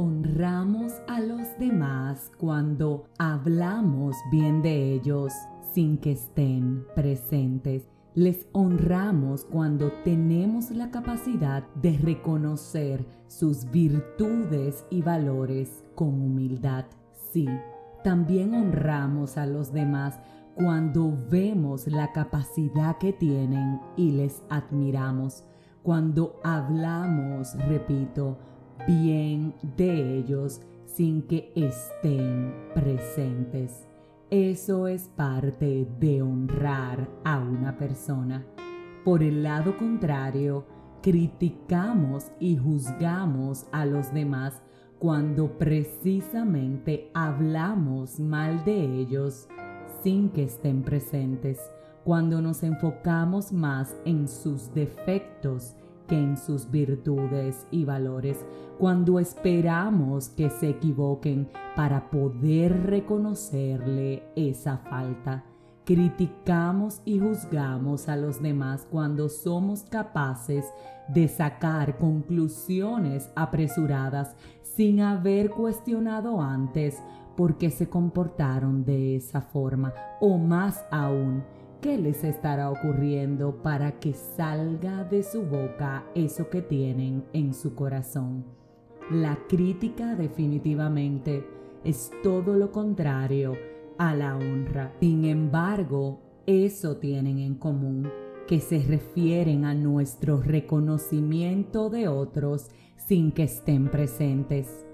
honramos a los demás cuando hablamos bien de ellos sin que estén presentes. Les honramos cuando tenemos la capacidad de reconocer sus virtudes y valores con humildad. Sí, también honramos a los demás cuando vemos la capacidad que tienen y les admiramos. Cuando hablamos, repito, bien de ellos sin que estén presentes. Eso es parte de honrar a una persona. Por el lado contrario, criticamos y juzgamos a los demás cuando precisamente hablamos mal de ellos sin que estén presentes, cuando nos enfocamos más en sus defectos que en sus virtudes y valores, cuando esperamos que se equivoquen para poder reconocerle esa falta. Criticamos y juzgamos a los demás cuando somos capaces de sacar conclusiones apresuradas sin haber cuestionado antes por qué se comportaron de esa forma o más aún ¿Qué les estará ocurriendo para que salga de su boca eso que tienen en su corazón? La crítica definitivamente es todo lo contrario a la honra. Sin embargo, eso tienen en común, que se refieren a nuestro reconocimiento de otros sin que estén presentes.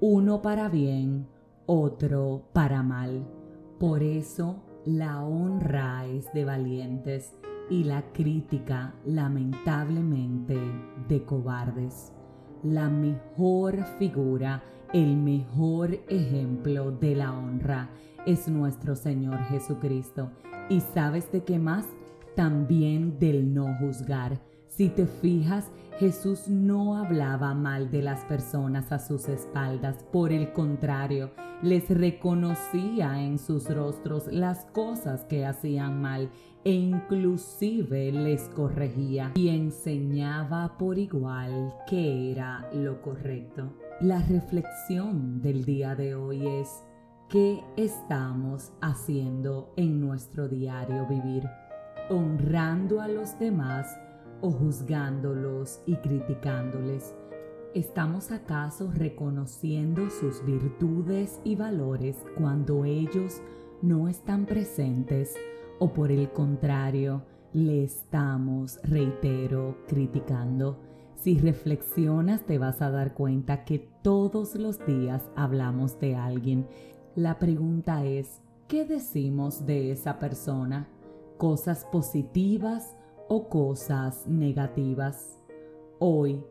Uno para bien, otro para mal. Por eso la honra es de valientes y la crítica lamentablemente de cobardes. La mejor figura, el mejor ejemplo de la honra es nuestro Señor Jesucristo. ¿Y sabes de qué más? También del no juzgar. Si te fijas, Jesús no hablaba mal de las personas a sus espaldas, por el contrario, les reconocía en sus rostros las cosas que hacían mal e inclusive les corregía y enseñaba por igual que era lo correcto. La reflexión del día de hoy es ¿qué estamos haciendo en nuestro diario vivir? Honrando a los demás o juzgándolos y criticándoles. ¿Estamos acaso reconociendo sus virtudes y valores cuando ellos no están presentes o por el contrario le estamos, reitero, criticando? Si reflexionas te vas a dar cuenta que todos los días hablamos de alguien. La pregunta es, ¿qué decimos de esa persona? ¿Cosas positivas o cosas negativas? Hoy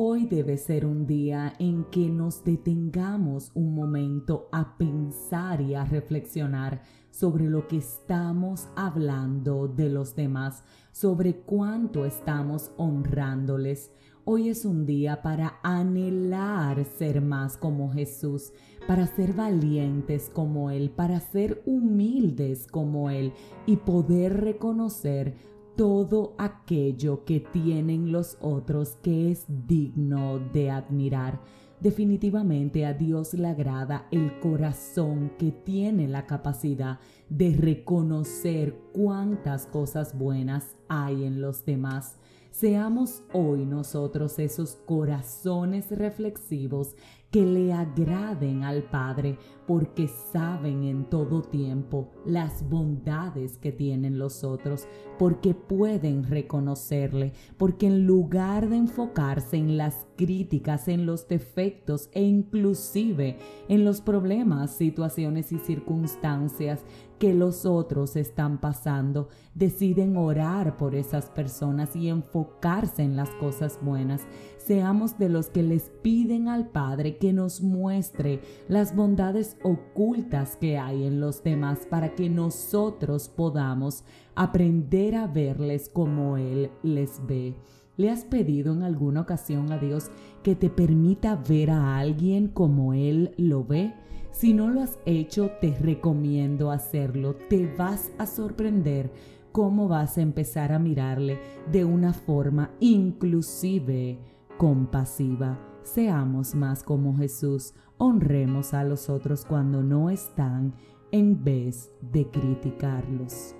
Hoy debe ser un día en que nos detengamos un momento a pensar y a reflexionar sobre lo que estamos hablando de los demás, sobre cuánto estamos honrándoles. Hoy es un día para anhelar ser más como Jesús, para ser valientes como Él, para ser humildes como Él y poder reconocer todo aquello que tienen los otros que es digno de admirar. Definitivamente a Dios le agrada el corazón que tiene la capacidad de reconocer cuántas cosas buenas hay en los demás. Seamos hoy nosotros esos corazones reflexivos que le agraden al Padre, porque saben en todo tiempo las bondades que tienen los otros, porque pueden reconocerle, porque en lugar de enfocarse en las críticas, en los defectos e inclusive en los problemas, situaciones y circunstancias que los otros están pasando, deciden orar por esas personas y enfocarse en las cosas buenas. Seamos de los que les piden al Padre que nos muestre las bondades ocultas que hay en los demás para que nosotros podamos aprender a verles como Él les ve. ¿Le has pedido en alguna ocasión a Dios que te permita ver a alguien como Él lo ve? Si no lo has hecho, te recomiendo hacerlo. Te vas a sorprender cómo vas a empezar a mirarle de una forma inclusive compasiva. seamos más como Jesús, honremos a los otros cuando no están en vez de criticarlos.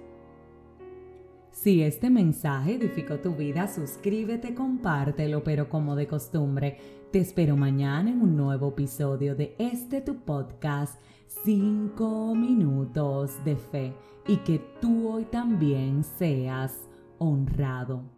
Si este mensaje edificó tu vida, suscríbete, compártelo, pero como de costumbre, te espero mañana en un nuevo episodio de este tu podcast 5 minutos de fe y que tú hoy también seas honrado.